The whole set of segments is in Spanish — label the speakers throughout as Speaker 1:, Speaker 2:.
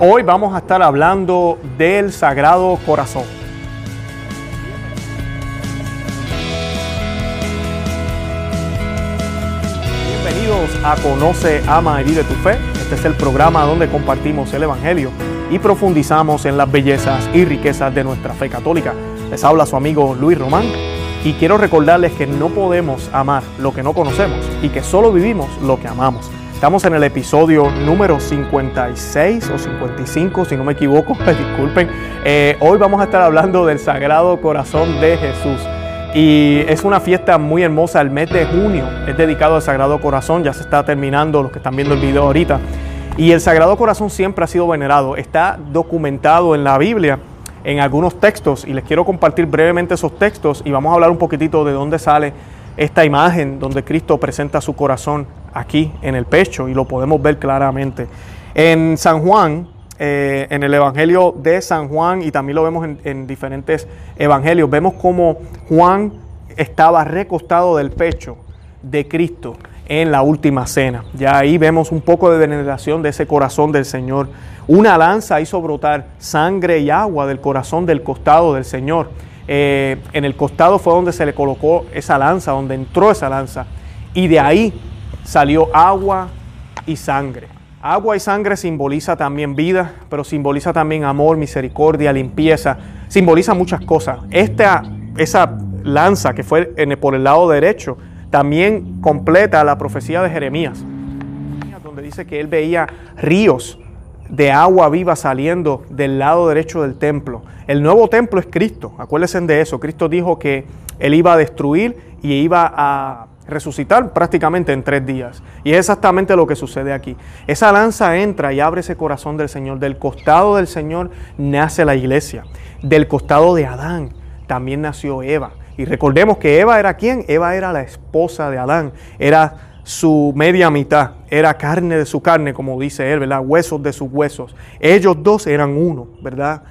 Speaker 1: Hoy vamos a estar hablando del Sagrado Corazón. Bienvenidos a Conoce, Ama y Vive tu Fe. Este es el programa donde compartimos el Evangelio y profundizamos en las bellezas y riquezas de nuestra fe católica. Les habla su amigo Luis Román y quiero recordarles que no podemos amar lo que no conocemos y que solo vivimos lo que amamos. Estamos en el episodio número 56 o 55, si no me equivoco, disculpen. Eh, hoy vamos a estar hablando del Sagrado Corazón de Jesús. Y es una fiesta muy hermosa, el mes de junio es dedicado al Sagrado Corazón, ya se está terminando, los que están viendo el video ahorita. Y el Sagrado Corazón siempre ha sido venerado, está documentado en la Biblia, en algunos textos, y les quiero compartir brevemente esos textos y vamos a hablar un poquitito de dónde sale esta imagen donde Cristo presenta su corazón aquí en el pecho y lo podemos ver claramente. En San Juan, eh, en el Evangelio de San Juan y también lo vemos en, en diferentes evangelios, vemos como Juan estaba recostado del pecho de Cristo en la última cena. Ya ahí vemos un poco de veneración de ese corazón del Señor. Una lanza hizo brotar sangre y agua del corazón del costado del Señor. Eh, en el costado fue donde se le colocó esa lanza, donde entró esa lanza. Y de ahí salió agua y sangre. Agua y sangre simboliza también vida, pero simboliza también amor, misericordia, limpieza. Simboliza muchas cosas. Esta, esa lanza que fue por el lado derecho también completa la profecía de Jeremías, donde dice que él veía ríos de agua viva saliendo del lado derecho del templo. El nuevo templo es Cristo, acuérdense de eso. Cristo dijo que Él iba a destruir y iba a resucitar prácticamente en tres días. Y es exactamente lo que sucede aquí. Esa lanza entra y abre ese corazón del Señor. Del costado del Señor nace la iglesia. Del costado de Adán también nació Eva. Y recordemos que Eva era quién? Eva era la esposa de Adán. Era su media mitad, era carne de su carne, como dice él, ¿verdad? Huesos de sus huesos. Ellos dos eran uno, ¿verdad?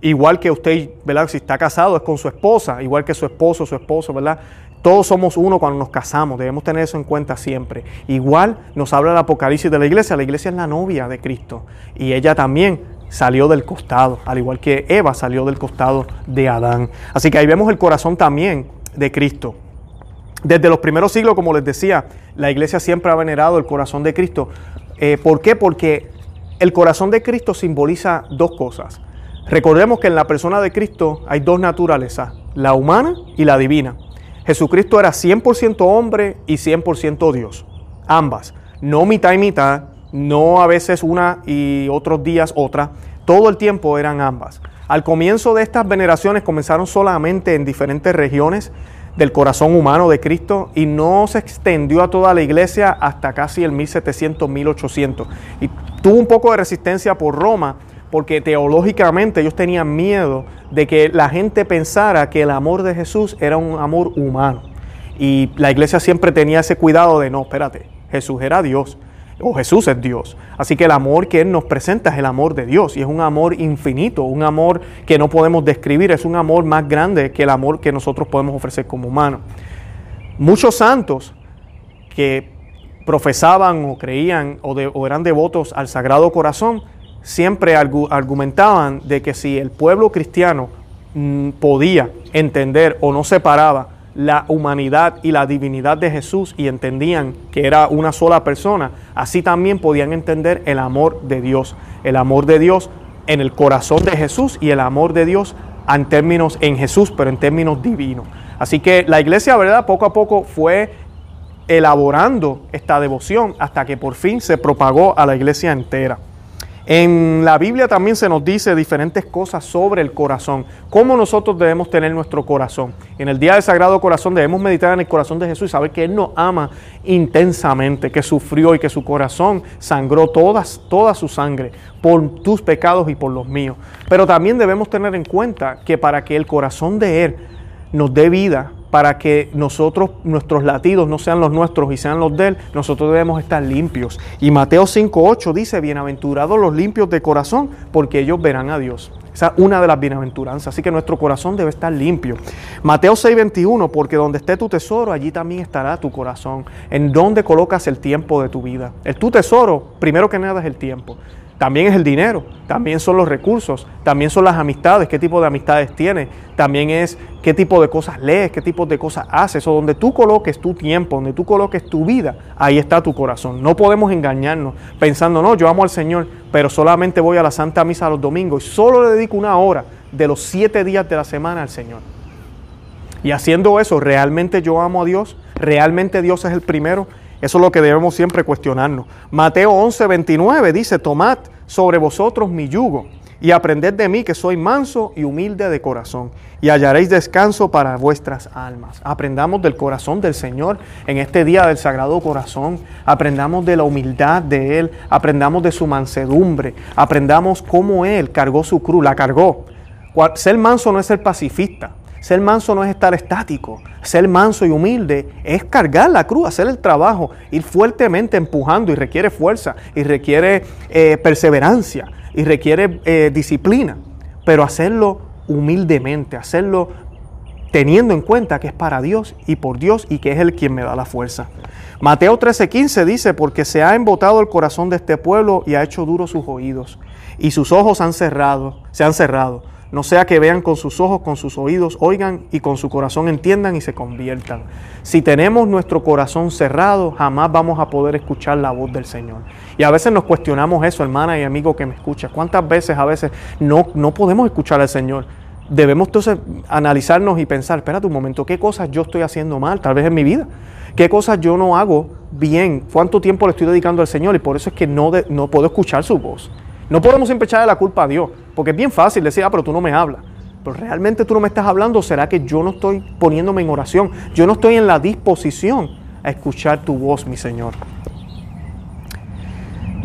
Speaker 1: Igual que usted, ¿verdad? Si está casado es con su esposa, igual que su esposo, su esposo, ¿verdad? Todos somos uno cuando nos casamos, debemos tener eso en cuenta siempre. Igual nos habla el Apocalipsis de la iglesia, la iglesia es la novia de Cristo y ella también salió del costado, al igual que Eva salió del costado de Adán. Así que ahí vemos el corazón también de Cristo. Desde los primeros siglos, como les decía, la iglesia siempre ha venerado el corazón de Cristo. Eh, ¿Por qué? Porque el corazón de Cristo simboliza dos cosas. Recordemos que en la persona de Cristo hay dos naturalezas, la humana y la divina. Jesucristo era 100% hombre y 100% Dios, ambas, no mitad y mitad, no a veces una y otros días otra, todo el tiempo eran ambas. Al comienzo de estas veneraciones comenzaron solamente en diferentes regiones del corazón humano de Cristo y no se extendió a toda la iglesia hasta casi el 1700, 1800. Y tuvo un poco de resistencia por Roma porque teológicamente ellos tenían miedo de que la gente pensara que el amor de Jesús era un amor humano. Y la iglesia siempre tenía ese cuidado de, no, espérate, Jesús era Dios o Jesús es Dios. Así que el amor que Él nos presenta es el amor de Dios y es un amor infinito, un amor que no podemos describir, es un amor más grande que el amor que nosotros podemos ofrecer como humanos. Muchos santos que profesaban o creían o, eran devotos al Sagrado Corazón, siempre argumentaban de que si el pueblo cristiano mm, podía entender o no separaba la humanidad y la divinidad de Jesús y entendían que era una sola persona, así también podían entender el amor de Dios, el amor de Dios en el corazón de Jesús y el amor de Dios en términos en Jesús, pero en términos divinos. Así que la iglesia, ¿verdad? Poco a poco fue elaborando esta devoción hasta que por fin se propagó a la iglesia entera. En la Biblia también se nos dice diferentes cosas sobre el corazón, cómo nosotros debemos tener nuestro corazón. En el día del Sagrado Corazón debemos meditar en el corazón de Jesús y saber que Él nos ama intensamente, que sufrió y que su corazón sangró todas, toda su sangre por tus pecados y por los míos. Pero también debemos tener en cuenta que para que el corazón de Él nos dé vida, para que nosotros, nuestros latidos no sean los nuestros y sean los de Él, nosotros debemos estar limpios. Y Mateo 5.8 dice, bienaventurados los limpios de corazón, porque ellos verán a Dios. Esa es una de las bienaventuranzas. Así que nuestro corazón debe estar limpio. Mateo 6:21, porque donde esté tu tesoro, allí también estará tu corazón. En donde colocas el tiempo de tu vida. El tu tesoro, primero que nada, es el tiempo. También es el dinero, también son los recursos, también son las amistades, qué tipo de amistades tienes, también es qué tipo de cosas lees, qué tipo de cosas haces, o donde tú coloques tu tiempo, donde tú coloques tu vida, ahí está tu corazón. No podemos engañarnos pensando, no, yo amo al Señor, pero solamente voy a la Santa Misa los domingos y solo le dedico una hora de los siete días de la semana al Señor. Y haciendo eso, ¿realmente yo amo a Dios? ¿Realmente Dios es el primero? Eso es lo que debemos siempre cuestionarnos. Mateo 11, 29 dice, tomad sobre vosotros mi yugo y aprended de mí que soy manso y humilde de corazón y hallaréis descanso para vuestras almas. Aprendamos del corazón del Señor en este día del Sagrado Corazón. Aprendamos de la humildad de Él, aprendamos de su mansedumbre, aprendamos cómo Él cargó su cruz, la cargó. Ser manso no es ser pacifista, ser manso no es estar estático. Ser manso y humilde es cargar la cruz, hacer el trabajo, ir fuertemente empujando y requiere fuerza y requiere eh, perseverancia y requiere eh, disciplina. Pero hacerlo humildemente, hacerlo teniendo en cuenta que es para Dios y por Dios y que es Él quien me da la fuerza. Mateo 13:15 dice, porque se ha embotado el corazón de este pueblo y ha hecho duros sus oídos, y sus ojos han cerrado, se han cerrado no sea que vean con sus ojos, con sus oídos, oigan y con su corazón entiendan y se conviertan. Si tenemos nuestro corazón cerrado, jamás vamos a poder escuchar la voz del Señor. Y a veces nos cuestionamos eso, hermana y amigo que me escucha. ¿Cuántas veces a veces no, no podemos escuchar al Señor? Debemos entonces analizarnos y pensar, espérate un momento, ¿qué cosas yo estoy haciendo mal tal vez en mi vida? ¿Qué cosas yo no hago bien? ¿Cuánto tiempo le estoy dedicando al Señor? Y por eso es que no, no puedo escuchar su voz. No podemos siempre la culpa a Dios, porque es bien fácil decir, ah, pero tú no me hablas. Pero realmente tú no me estás hablando, ¿será que yo no estoy poniéndome en oración? Yo no estoy en la disposición a escuchar tu voz, mi Señor.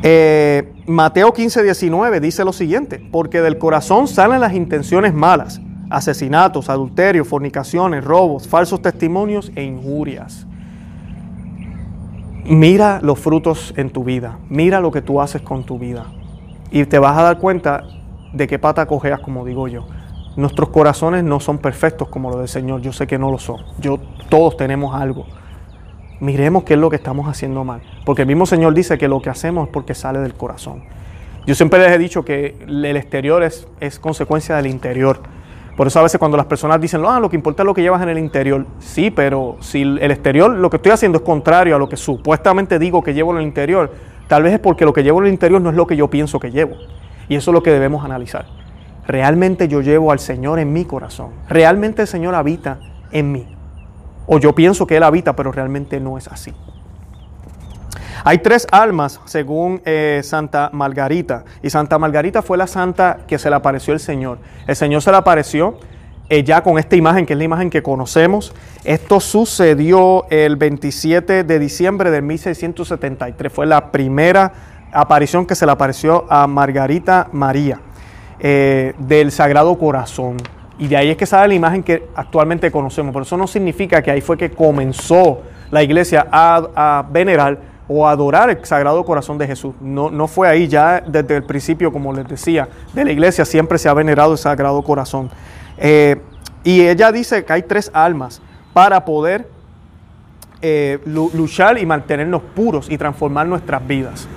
Speaker 1: Eh, Mateo 15, 19 dice lo siguiente, porque del corazón salen las intenciones malas, asesinatos, adulterios, fornicaciones, robos, falsos testimonios e injurias. Mira los frutos en tu vida, mira lo que tú haces con tu vida y te vas a dar cuenta de qué pata cojeas, como digo yo. Nuestros corazones no son perfectos como los del Señor, yo sé que no lo son. Yo, todos tenemos algo. Miremos qué es lo que estamos haciendo mal, porque el mismo Señor dice que lo que hacemos es porque sale del corazón. Yo siempre les he dicho que el exterior es, es consecuencia del interior. Por eso a veces cuando las personas dicen, ah, lo que importa es lo que llevas en el interior. Sí, pero si el exterior, lo que estoy haciendo es contrario a lo que supuestamente digo que llevo en el interior, Tal vez es porque lo que llevo en el interior no es lo que yo pienso que llevo. Y eso es lo que debemos analizar. ¿Realmente yo llevo al Señor en mi corazón? ¿Realmente el Señor habita en mí? O yo pienso que Él habita, pero realmente no es así. Hay tres almas según eh, Santa Margarita. Y Santa Margarita fue la santa que se le apareció el Señor. El Señor se le apareció eh, ya con esta imagen, que es la imagen que conocemos. Esto sucedió el 27 de diciembre de 1673. Fue la primera aparición que se le apareció a Margarita María eh, del Sagrado Corazón. Y de ahí es que sale la imagen que actualmente conocemos. Pero eso no significa que ahí fue que comenzó la iglesia a, venerar o adorar el Sagrado Corazón de Jesús. No, no fue ahí, ya desde el principio, como les decía, de la iglesia siempre se ha venerado el Sagrado Corazón. Eh, y ella dice que hay tres almas para poder eh, luchar y mantenernos puros y transformar nuestras vidas.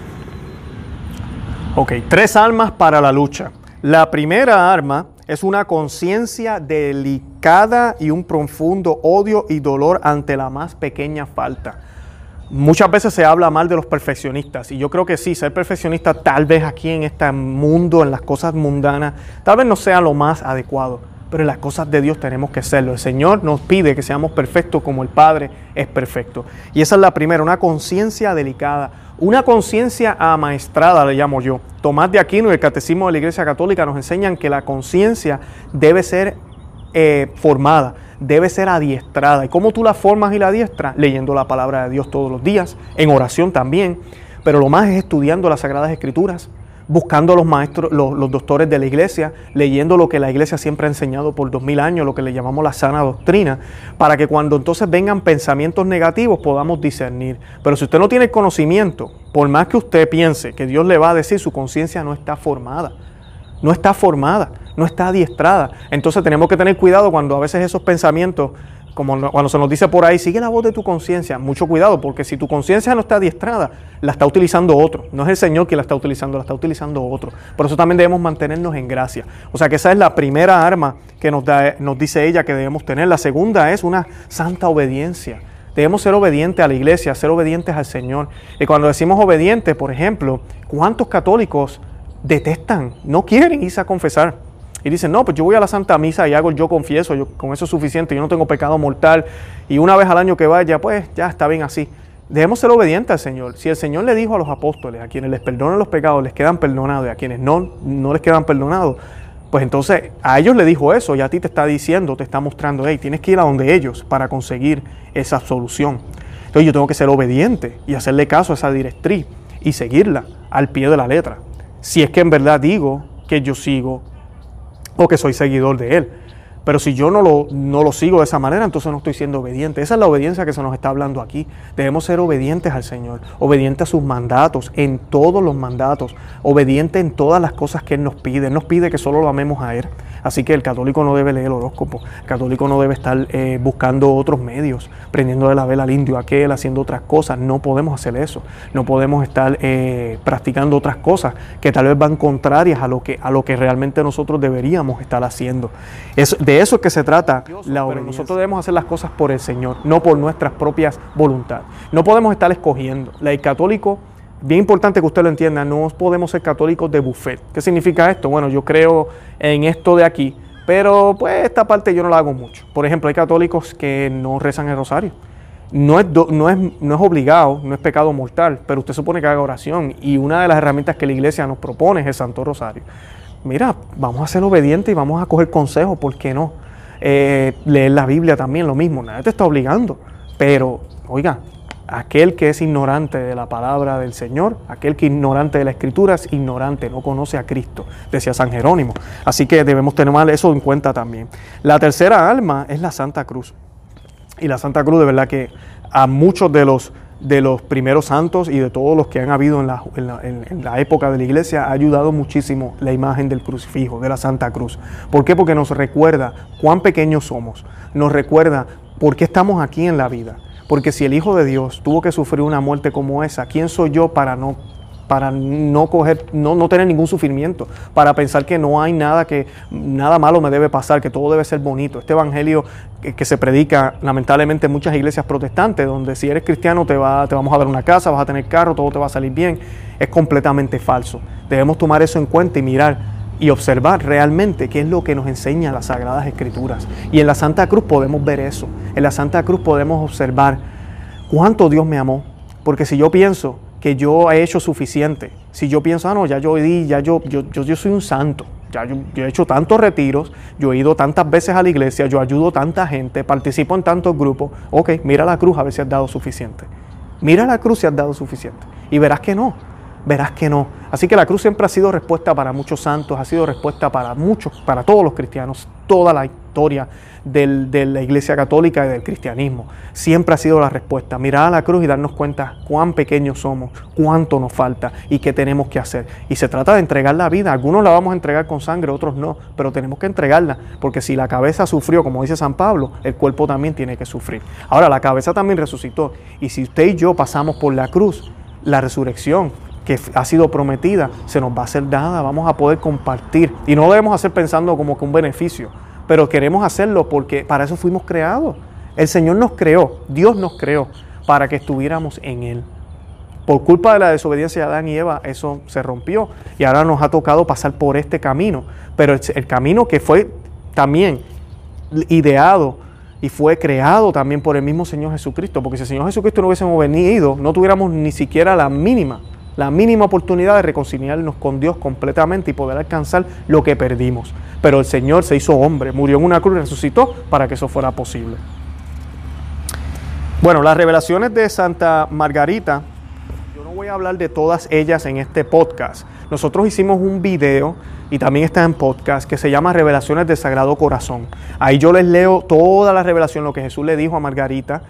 Speaker 1: Ok, tres almas para la lucha. La primera arma es una conciencia delicada y un profundo odio y dolor ante la más pequeña falta. Muchas veces se habla mal de los perfeccionistas y yo creo que sí, ser perfeccionista tal vez aquí en este mundo, en las cosas mundanas, tal vez no sea lo más adecuado pero en las cosas de Dios tenemos que serlo. El Señor nos pide que seamos perfectos como el Padre es perfecto. Y esa es la primera, una conciencia delicada, una conciencia amaestrada, le llamo yo. Tomás de Aquino y el Catecismo de la Iglesia Católica nos enseñan que la conciencia debe ser eh, formada, debe ser adiestrada. ¿Y cómo tú la formas y la adiestras? Leyendo la palabra de Dios todos los días, en oración también, pero lo más es estudiando las Sagradas Escrituras, buscando los maestros, los, doctores de la iglesia, leyendo lo que la iglesia siempre ha enseñado por dos mil años, lo que le llamamos la sana doctrina, para que cuando entonces vengan pensamientos negativos podamos discernir. Pero si usted no tiene conocimiento, por más que usted piense que Dios le va a decir, su conciencia no está formada, no está formada, no está adiestrada. Entonces tenemos que tener cuidado cuando a veces esos pensamientos como cuando se nos dice por ahí, sigue la voz de tu conciencia, mucho cuidado, porque si tu conciencia no está adiestrada, la está utilizando otro. No es el Señor quien la está utilizando, la está utilizando otro. Por eso también debemos mantenernos en gracia. O sea que esa es la primera arma que nos, da, nos dice ella que debemos tener. La segunda es una santa obediencia. Debemos ser obedientes a la iglesia, ser obedientes al Señor. Y cuando decimos obedientes, por ejemplo, ¿cuántos católicos detestan, no quieren irse a confesar? Y dicen, no, pues yo voy a la Santa Misa y hago yo confieso, yo, con eso es suficiente, yo no tengo pecado mortal. Y una vez al año que vaya, pues ya está bien así. Debemos ser obedientes al Señor. Si el Señor le dijo a los apóstoles, a quienes les perdonan los pecados, les quedan perdonados, y a quienes no, no les quedan perdonados, pues entonces a ellos le dijo eso y a ti te está diciendo, te está mostrando, hey, tienes que ir a donde ellos para conseguir esa absolución. Entonces yo tengo que ser obediente y hacerle caso a esa directriz y seguirla al pie de la letra. Si es que en verdad digo que yo sigo o que soy seguidor de Él. Pero si yo no lo, no lo sigo de esa manera, entonces no estoy siendo obediente. Esa es la obediencia que se nos está hablando aquí. Debemos ser obedientes al Señor, obedientes a sus mandatos, en todos los mandatos, obedientes en todas las cosas que Él nos pide. Él nos pide que solo lo amemos a Él. Así que el católico no debe leer el horóscopo, el católico no debe estar eh, buscando otros medios, prendiendo de la vela al indio aquel, haciendo otras cosas. No podemos hacer eso. No podemos estar eh, practicando otras cosas que tal vez van contrarias a lo que, a lo que realmente nosotros deberíamos estar haciendo. Es, de eso es que se trata la obediencia. Nosotros debemos hacer las cosas por el Señor, no por nuestras propias voluntades. No podemos estar escogiendo. El católico bien importante que usted lo entienda, no podemos ser católicos de buffet. ¿Qué significa esto? Bueno, yo creo en esto de aquí, pero pues esta parte yo no la hago mucho. Por ejemplo, hay católicos que no rezan el rosario. No es, no, es, no es obligado, no es pecado mortal, pero usted supone que haga oración y una de las herramientas que la iglesia nos propone es el Santo Rosario. Mira, vamos a ser obedientes y vamos a coger consejos, ¿por qué no? Eh, leer la Biblia también, lo mismo, nadie te está obligando, pero oiga, Aquel que es ignorante de la palabra del Señor, aquel que es ignorante de la escritura es ignorante, no conoce a Cristo, decía San Jerónimo. Así que debemos tener eso en cuenta también. La tercera alma es la Santa Cruz. Y la Santa Cruz de verdad que a muchos de los, de los primeros santos y de todos los que han habido en la, en la época de la iglesia ha ayudado muchísimo la imagen del crucifijo, de la Santa Cruz. ¿Por qué? Porque nos recuerda cuán pequeños somos, nos recuerda por qué estamos aquí en la vida porque si el Hijo de Dios tuvo que sufrir una muerte como esa, ¿quién soy yo para no para no coger, no, no, tener ningún sufrimiento, para pensar que no hay nada que nada malo me debe pasar, que todo debe ser bonito. Este evangelio que, se predica lamentablemente en muchas iglesias protestantes, donde si eres cristiano te va, te vamos a dar una casa, vas a tener carro, todo te va a salir bien, es completamente falso. Debemos tomar eso en cuenta y mirar y observar realmente qué es lo que nos enseña las Sagradas Escrituras. Y en la Santa Cruz podemos ver eso. En la Santa Cruz podemos observar cuánto Dios me amó. Porque si yo pienso que yo he hecho suficiente, si yo pienso, ah, no, ya yo di, ya yo, yo, yo, soy un santo, ya yo, he hecho tantos retiros, yo he ido tantas veces a la iglesia, yo ayudo tanta gente, participo en tantos grupos, ok, mira la cruz a ver si has dado suficiente. Mira la cruz si has dado suficiente. Y verás que no verás que no. Así que la cruz siempre ha sido respuesta para muchos santos, ha sido respuesta para muchos, para todos los cristianos, toda la historia de la Iglesia Católica y del cristianismo. Siempre ha sido la respuesta. Mirar a la cruz y darnos cuenta cuán pequeños somos, cuánto nos falta y qué tenemos que hacer. Y se trata de entregar la vida. Algunos la vamos a entregar con sangre, otros no, pero tenemos que entregarla, porque si la cabeza sufrió, como dice San Pablo, el cuerpo también tiene que sufrir. Ahora, la cabeza también resucitó. Y si usted y yo pasamos por la cruz, la resurrección, que ha sido prometida se nos va a ser dada, vamos a poder compartir. Y no lo debemos hacer pensando como que un beneficio, pero queremos hacerlo porque para eso fuimos creados. El Señor nos creó, Dios nos creó para que estuviéramos en Él. Por culpa de la desobediencia de Adán y Eva, eso se rompió y ahora nos ha tocado pasar por este camino. Pero el, camino que fue también ideado y fue creado también por el mismo Señor Jesucristo, porque si el Señor Jesucristo no hubiésemos venido, no tuviéramos ni siquiera la mínima la mínima oportunidad de reconciliarnos con Dios completamente y poder alcanzar lo que perdimos. Pero el Señor se hizo hombre, murió en una cruz y resucitó para que eso fuera posible. Bueno, las revelaciones de Santa Margarita, yo no voy a hablar de todas ellas en este podcast. Nosotros hicimos un video y también está en podcast que se llama Revelaciones del Sagrado Corazón. Ahí yo les leo toda la revelación, lo que Jesús le dijo a Margarita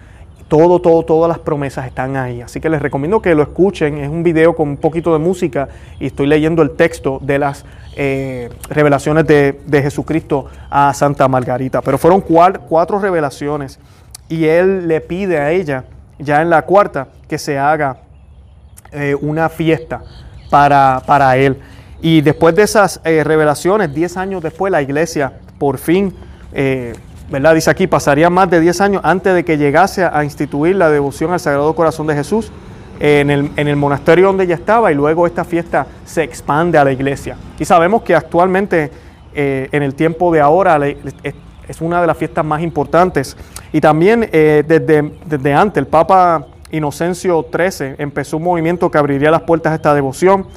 Speaker 1: todo, todo, todas las promesas están ahí. Así que les recomiendo que lo escuchen. Es un video con un poquito de música y estoy leyendo el texto de las eh, revelaciones de, Jesucristo a Santa Margarita. Pero fueron cuatro, revelaciones y él le pide a ella, ya en la cuarta, que se haga eh, una fiesta para, para, él. Y después de esas eh, revelaciones, diez años después, la iglesia por fin, Dice aquí, pasaría más de diez años antes de que llegase a instituir la devoción al Sagrado Corazón de Jesús en el, monasterio donde ella estaba y luego esta fiesta se expande a la iglesia. Y sabemos que actualmente eh, en el tiempo de ahora es una de las fiestas más importantes. Y también eh, desde, desde antes el Papa Inocencio XIII empezó un movimiento que abriría las puertas a esta devoción.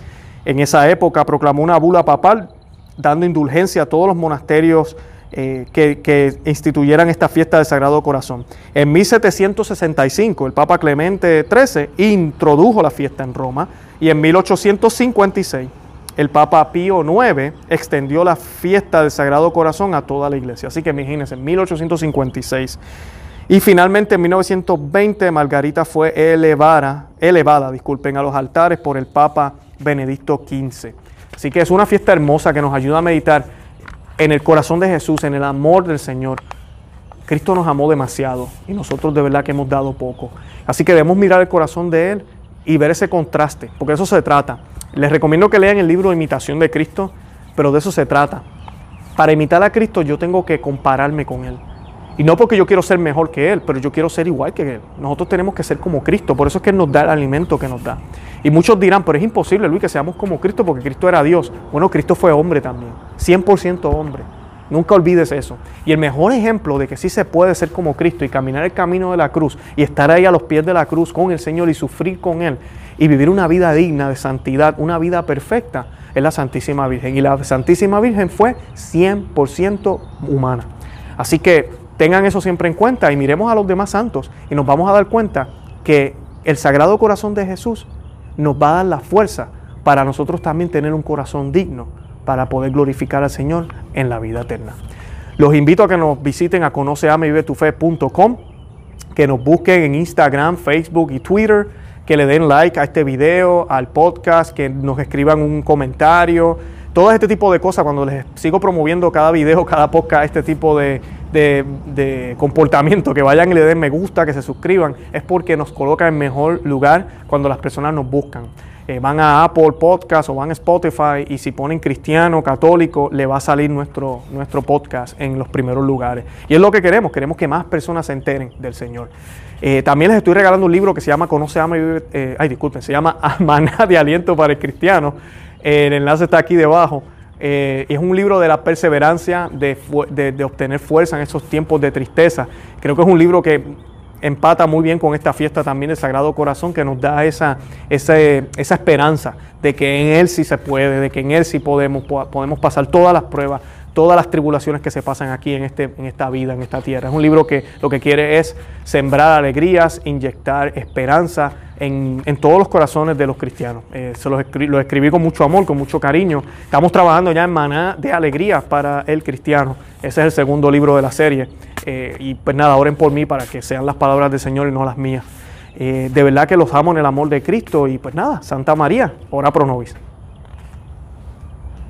Speaker 1: En esa época proclamó una bula papal dando indulgencia a todos los monasterios eh, que, instituyeran esta fiesta del Sagrado Corazón. En 1765 el Papa Clemente XIII introdujo la fiesta en Roma y en 1856 el Papa Pío IX extendió la fiesta del Sagrado Corazón a toda la iglesia. Así que imagínense, en 1856. Y finalmente en 1920 Margarita fue elevada, elevada disculpen, a los altares por el Papa Benedicto XV. Así que es una fiesta hermosa que nos ayuda a meditar en el corazón de Jesús, en el amor del Señor. Cristo nos amó demasiado y nosotros de verdad que hemos dado poco. Así que debemos mirar el corazón de Él y ver ese contraste, porque eso se trata. Les recomiendo que lean el libro Imitación de Cristo, pero de eso se trata. Para imitar a Cristo yo tengo que compararme con Él. Y no porque yo quiero ser mejor que Él, pero yo quiero ser igual que Él. Nosotros tenemos que ser como Cristo, por eso es que Él nos da el alimento que nos da. Y muchos dirán, pero es imposible, Luis, que seamos como Cristo porque Cristo era Dios. Bueno, Cristo fue hombre también, 100% hombre. Nunca olvides eso. Y el mejor ejemplo de que sí se puede ser como Cristo y caminar el camino de la cruz y estar ahí a los pies de la cruz con el Señor y sufrir con Él y vivir una vida digna de santidad, una vida perfecta, es la Santísima Virgen. Y la Santísima Virgen fue 100% humana. Así que tengan eso siempre en cuenta y miremos a los demás santos y nos vamos a dar cuenta que el Sagrado Corazón de Jesús nos va a dar la fuerza para nosotros también tener un corazón digno para poder glorificar al Señor en la vida eterna. Los invito a que nos visiten a conoceamevivetufe.com, que nos busquen en Instagram, Facebook y Twitter, que le den like a este video, al podcast, que nos escriban un comentario, todo este tipo de cosas, cuando les sigo promoviendo cada video, cada podcast, este tipo de, de, comportamiento, que vayan y le den me gusta, que se suscriban, es porque nos coloca en mejor lugar cuando las personas nos buscan. Eh, van a Apple Podcast o van a Spotify y si ponen cristiano, católico, le va a salir nuestro, nuestro podcast en los primeros lugares. Y es lo que queremos, queremos que más personas se enteren del Señor. Eh, también les estoy regalando un libro que se llama Conoce, Ama y Vive, eh, ay disculpen, se llama Maná de Aliento para el Cristiano. el enlace está aquí debajo. Eh, es un libro de la perseverancia, de, obtener fuerza en esos tiempos de tristeza. Creo que es un libro que empata muy bien con esta fiesta también del Sagrado Corazón, que nos da esa, esa, esa esperanza de que en Él sí se puede, de que en Él sí podemos pasar todas las pruebas, todas las tribulaciones que se pasan aquí en, este, en esta vida, en esta tierra. Es un libro que lo que quiere es sembrar alegrías, inyectar esperanza en, todos los corazones de los cristianos. Eh, se lo escribí con mucho amor, con mucho cariño. Estamos trabajando ya en maná de alegría para el cristiano. Ese es el segundo libro de la serie. Eh, y pues nada, oren por mí para que sean las palabras del Señor y no las mías. Eh, de verdad que los amo en el amor de Cristo y pues nada, Santa María, ora pro nobis.